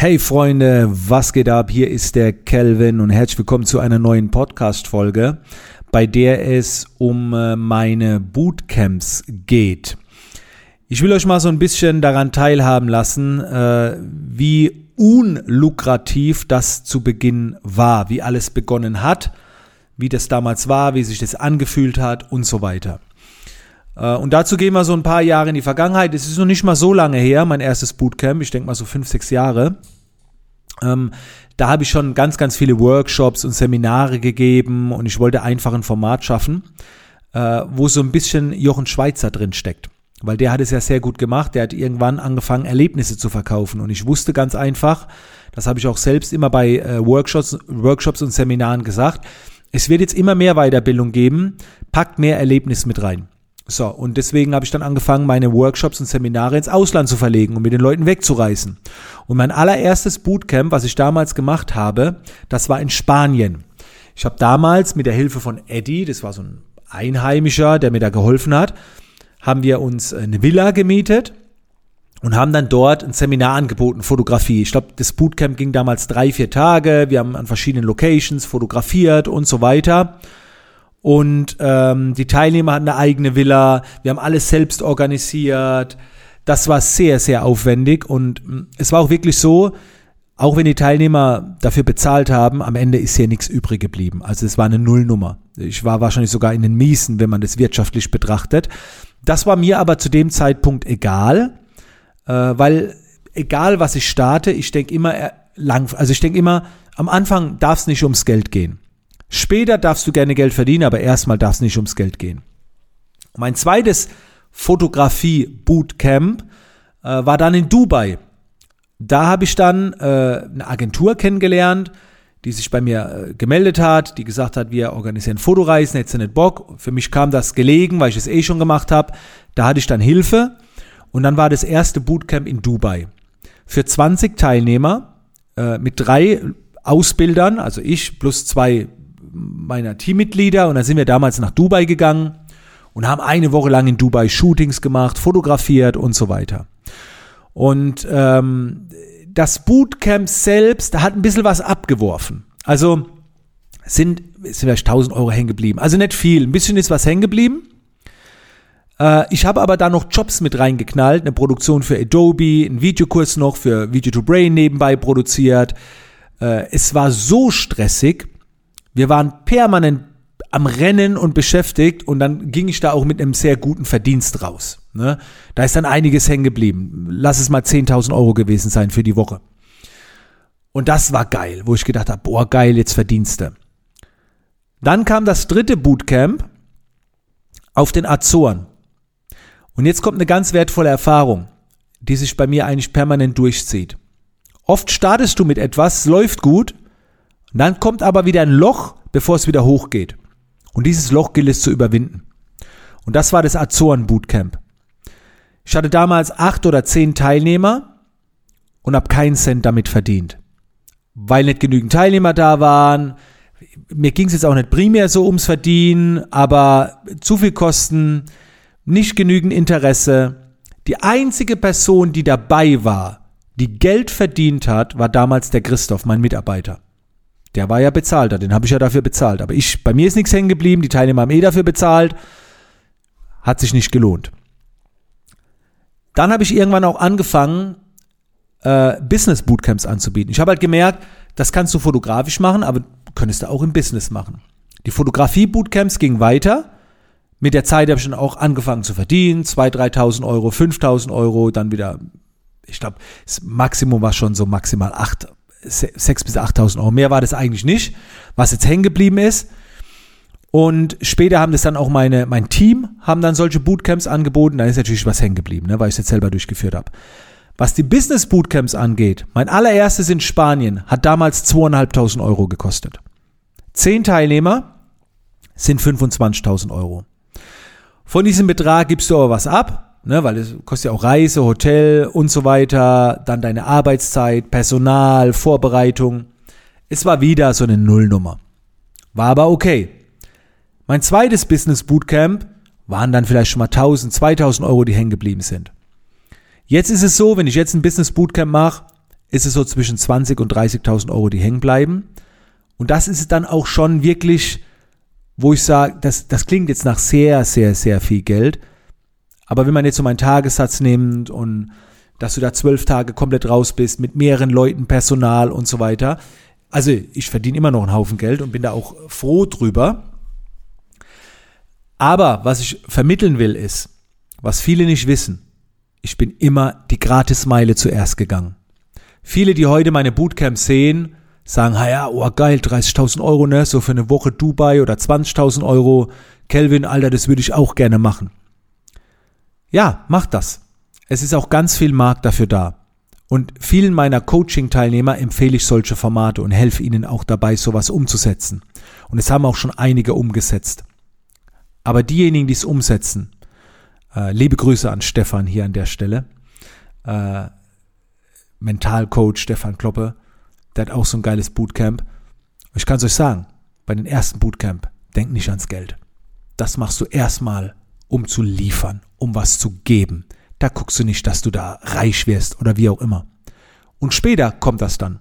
Hey Freunde, was geht ab? Hier ist der Kelvin und herzlich willkommen zu einer neuen Podcast-Folge, bei der es um äh, meine Bootcamps geht. Ich will euch mal so ein bisschen daran teilhaben lassen, äh, wie unlukrativ das zu Beginn war, wie alles begonnen hat, wie das damals war, wie sich das angefühlt hat und so weiter. Äh, und dazu gehen wir so ein paar Jahre in die Vergangenheit. Es ist noch nicht mal so lange her, mein erstes Bootcamp. Ich denke mal so fünf, sechs Jahre. Ähm, da habe ich schon ganz, ganz viele Workshops und Seminare gegeben und ich wollte einfach ein Format schaffen, äh, wo so ein bisschen Jochen Schweizer drin steckt. Weil der hat es ja sehr gut gemacht. Der hat irgendwann angefangen, Erlebnisse zu verkaufen. Und ich wusste ganz einfach, das habe ich auch selbst immer bei äh, Workshops, Workshops und Seminaren gesagt, es wird jetzt immer mehr Weiterbildung geben, packt mehr Erlebnis mit rein. So, und deswegen habe ich dann angefangen, meine Workshops und Seminare ins Ausland zu verlegen und mit den Leuten wegzureißen. Und mein allererstes Bootcamp, was ich damals gemacht habe, das war in Spanien. Ich habe damals mit der Hilfe von Eddie, das war so ein Einheimischer, der mir da geholfen hat, haben wir uns eine Villa gemietet und haben dann dort ein Seminar angeboten, Fotografie. Ich glaube, das Bootcamp ging damals drei, vier Tage. Wir haben an verschiedenen Locations fotografiert und so weiter. Und ähm, die Teilnehmer hatten eine eigene Villa. Wir haben alles selbst organisiert. Das war sehr, sehr aufwendig. Und mm, es war auch wirklich so, auch wenn die Teilnehmer dafür bezahlt haben, am Ende ist hier nichts übrig geblieben. Also es war eine Nullnummer. Ich war wahrscheinlich sogar in den Miesen, wenn man das wirtschaftlich betrachtet. Das war mir aber zu dem Zeitpunkt egal, äh, weil egal was ich starte, ich denke immer äh, lang, also ich denke immer, am Anfang darf es nicht ums Geld gehen. Später darfst du gerne Geld verdienen, aber erstmal darf es nicht ums Geld gehen. Mein zweites Fotografie-Bootcamp äh, war dann in Dubai. Da habe ich dann äh, eine Agentur kennengelernt, die sich bei mir äh, gemeldet hat, die gesagt hat, wir organisieren Fotoreisen, hättest du nicht Bock. Für mich kam das gelegen, weil ich es eh schon gemacht habe. Da hatte ich dann Hilfe und dann war das erste Bootcamp in Dubai. Für 20 Teilnehmer äh, mit drei Ausbildern, also ich plus zwei meiner Teammitglieder und dann sind wir damals nach Dubai gegangen und haben eine Woche lang in Dubai Shootings gemacht, fotografiert und so weiter. Und ähm, das Bootcamp selbst hat ein bisschen was abgeworfen. Also sind, sind vielleicht 1000 Euro hängen geblieben. Also nicht viel, ein bisschen ist was hängen geblieben. Äh, ich habe aber da noch Jobs mit reingeknallt, eine Produktion für Adobe, einen Videokurs noch für Video to Brain nebenbei produziert. Äh, es war so stressig, wir waren permanent am Rennen und beschäftigt und dann ging ich da auch mit einem sehr guten Verdienst raus. Ne? Da ist dann einiges hängen geblieben. Lass es mal 10.000 Euro gewesen sein für die Woche. Und das war geil, wo ich gedacht habe, boah, geil, jetzt Verdienste. Dann kam das dritte Bootcamp auf den Azoren. Und jetzt kommt eine ganz wertvolle Erfahrung, die sich bei mir eigentlich permanent durchzieht. Oft startest du mit etwas, läuft gut, und dann kommt aber wieder ein Loch, bevor es wieder hochgeht. Und dieses Loch gilt es zu überwinden. Und das war das Azoren Bootcamp. Ich hatte damals acht oder zehn Teilnehmer und habe keinen Cent damit verdient. Weil nicht genügend Teilnehmer da waren. Mir ging es jetzt auch nicht primär so ums Verdienen, aber zu viel Kosten, nicht genügend Interesse. Die einzige Person, die dabei war, die Geld verdient hat, war damals der Christoph, mein Mitarbeiter. Der war ja bezahlt, den habe ich ja dafür bezahlt. Aber ich, bei mir ist nichts hängen geblieben, die Teilnehmer haben eh dafür bezahlt. Hat sich nicht gelohnt. Dann habe ich irgendwann auch angefangen, äh, Business Bootcamps anzubieten. Ich habe halt gemerkt, das kannst du fotografisch machen, aber könntest du auch im Business machen. Die Fotografie Bootcamps gingen weiter. Mit der Zeit habe ich dann auch angefangen zu verdienen. 2.000, 3.000 Euro, 5.000 Euro, dann wieder, ich glaube, das Maximum war schon so maximal 8, 6.000 bis 8.000 Euro. Mehr war das eigentlich nicht, was jetzt hängen geblieben ist. Und später haben das dann auch meine, mein Team, haben dann solche Bootcamps angeboten. Da ist natürlich was hängen geblieben, ne, weil ich es jetzt selber durchgeführt habe. Was die Business Bootcamps angeht, mein allererstes in Spanien hat damals 2.500 Euro gekostet. Zehn Teilnehmer sind 25.000 Euro. Von diesem Betrag gibst du aber was ab, ne, weil es kostet ja auch Reise, Hotel und so weiter, dann deine Arbeitszeit, Personal, Vorbereitung. Es war wieder so eine Nullnummer. War aber okay. Mein zweites Business Bootcamp waren dann vielleicht schon mal 1000, 2000 Euro, die hängen geblieben sind. Jetzt ist es so, wenn ich jetzt ein Business Bootcamp mache, ist es so zwischen 20 und 30.000 Euro, die hängen bleiben. Und das ist dann auch schon wirklich, wo ich sage, das, das klingt jetzt nach sehr, sehr, sehr viel Geld. Aber wenn man jetzt so meinen Tagessatz nimmt und dass du da zwölf Tage komplett raus bist mit mehreren Leuten, Personal und so weiter. Also ich verdiene immer noch einen Haufen Geld und bin da auch froh drüber. Aber was ich vermitteln will ist, was viele nicht wissen, ich bin immer die Gratismeile zuerst gegangen. Viele, die heute meine Bootcamps sehen, sagen, ja, oh geil, 30.000 Euro, ne, so für eine Woche Dubai oder 20.000 Euro. Kelvin, Alter, das würde ich auch gerne machen. Ja, mach das. Es ist auch ganz viel Markt dafür da. Und vielen meiner Coaching-Teilnehmer empfehle ich solche Formate und helfe ihnen auch dabei, sowas umzusetzen. Und es haben auch schon einige umgesetzt. Aber diejenigen, die es umsetzen, äh, liebe Grüße an Stefan hier an der Stelle, äh, Mentalcoach Stefan Kloppe, der hat auch so ein geiles Bootcamp. Ich kann es euch sagen, bei den ersten Bootcamp, denkt nicht ans Geld. Das machst du erstmal, um zu liefern, um was zu geben. Da guckst du nicht, dass du da reich wirst oder wie auch immer. Und später kommt das dann.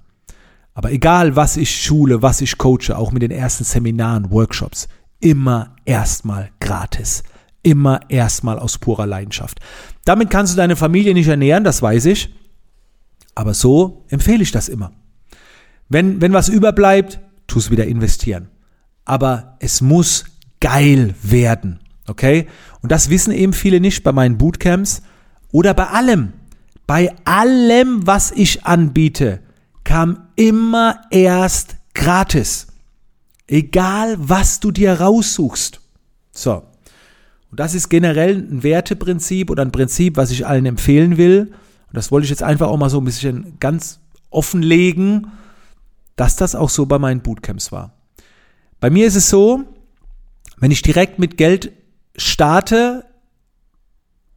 Aber egal, was ich schule, was ich coache, auch mit den ersten Seminaren, Workshops, immer erstmal gratis. Immer erstmal aus purer Leidenschaft. Damit kannst du deine Familie nicht ernähren, das weiß ich. Aber so empfehle ich das immer. Wenn, wenn was überbleibt, tu es wieder investieren. Aber es muss geil werden. Okay? Und das wissen eben viele nicht bei meinen Bootcamps oder bei allem. Bei allem, was ich anbiete, kam immer erst gratis. Egal, was du dir raussuchst. So. Und das ist generell ein Werteprinzip oder ein Prinzip, was ich allen empfehlen will. Und das wollte ich jetzt einfach auch mal so ein bisschen ganz offenlegen, dass das auch so bei meinen Bootcamps war. Bei mir ist es so, wenn ich direkt mit Geld starte,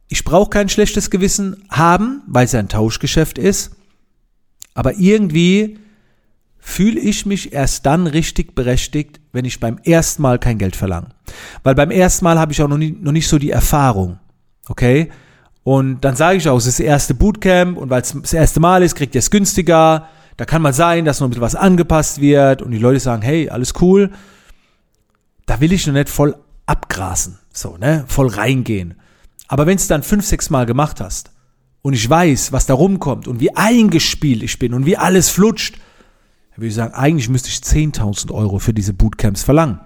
ich brauche kein schlechtes Gewissen haben, weil es ja ein Tauschgeschäft ist, aber irgendwie fühle ich mich erst dann richtig berechtigt, wenn ich beim ersten Mal kein Geld verlange. Weil beim ersten Mal habe ich auch noch, nie, noch nicht so die Erfahrung. Okay? Und dann sage ich auch, es ist das erste Bootcamp und weil es das erste Mal ist, kriegt ihr es günstiger. Da kann mal sein, dass noch mit was angepasst wird und die Leute sagen, hey, alles cool. Da will ich noch nicht voll abgrasen, so, ne, voll reingehen. Aber wenn es dann fünf, sechs Mal gemacht hast und ich weiß, was da rumkommt und wie eingespielt ich bin und wie alles flutscht, dann würde ich sagen, eigentlich müsste ich 10.000 Euro für diese Bootcamps verlangen.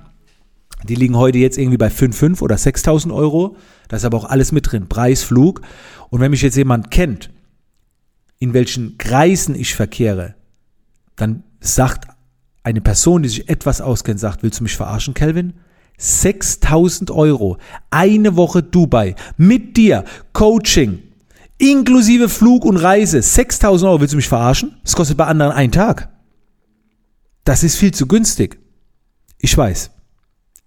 Die liegen heute jetzt irgendwie bei 5.500 oder 6.000 Euro. Da ist aber auch alles mit drin. Preis, Flug. Und wenn mich jetzt jemand kennt, in welchen Kreisen ich verkehre, dann sagt eine Person, die sich etwas auskennt, sagt, willst du mich verarschen, Kelvin? 6000 Euro, eine Woche Dubai, mit dir, Coaching, inklusive Flug und Reise, 6000 Euro, willst du mich verarschen? Das kostet bei anderen einen Tag. Das ist viel zu günstig. Ich weiß,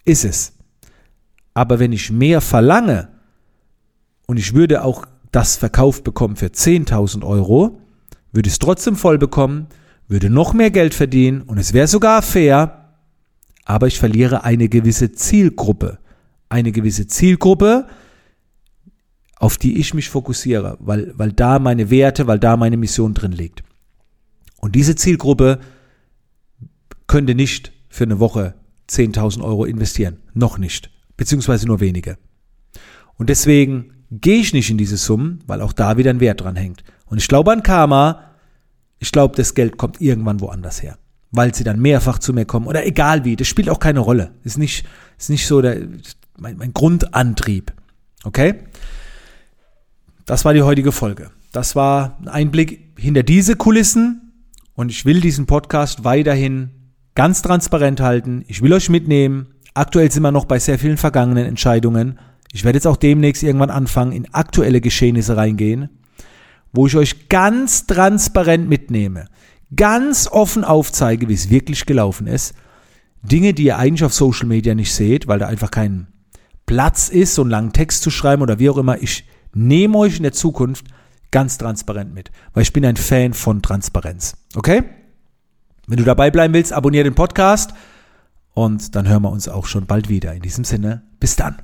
ist es. Aber wenn ich mehr verlange und ich würde auch das verkauft bekommen für 10.000 Euro, würde ich es trotzdem voll bekommen, würde noch mehr Geld verdienen und es wäre sogar fair, aber ich verliere eine gewisse Zielgruppe. Eine gewisse Zielgruppe, auf die ich mich fokussiere, weil, weil da meine Werte, weil da meine Mission drin liegt. Und diese Zielgruppe könnte nicht für eine Woche 10.000 Euro investieren. Noch nicht. Beziehungsweise nur wenige. Und deswegen gehe ich nicht in diese Summen, weil auch da wieder ein Wert dran hängt. Und ich glaube an Karma, ich glaube, das Geld kommt irgendwann woanders her. Weil sie dann mehrfach zu mir kommen oder egal wie, das spielt auch keine Rolle. Ist nicht, ist nicht so der, mein, mein Grundantrieb. Okay? Das war die heutige Folge. Das war ein Einblick hinter diese Kulissen und ich will diesen Podcast weiterhin ganz transparent halten. Ich will euch mitnehmen. Aktuell sind wir noch bei sehr vielen vergangenen Entscheidungen. Ich werde jetzt auch demnächst irgendwann anfangen, in aktuelle Geschehnisse reingehen wo ich euch ganz transparent mitnehme, ganz offen aufzeige, wie es wirklich gelaufen ist. Dinge, die ihr eigentlich auf Social Media nicht seht, weil da einfach kein Platz ist, so einen langen Text zu schreiben oder wie auch immer. Ich nehme euch in der Zukunft ganz transparent mit, weil ich bin ein Fan von Transparenz. Okay? Wenn du dabei bleiben willst, abonniere den Podcast und dann hören wir uns auch schon bald wieder. In diesem Sinne, bis dann.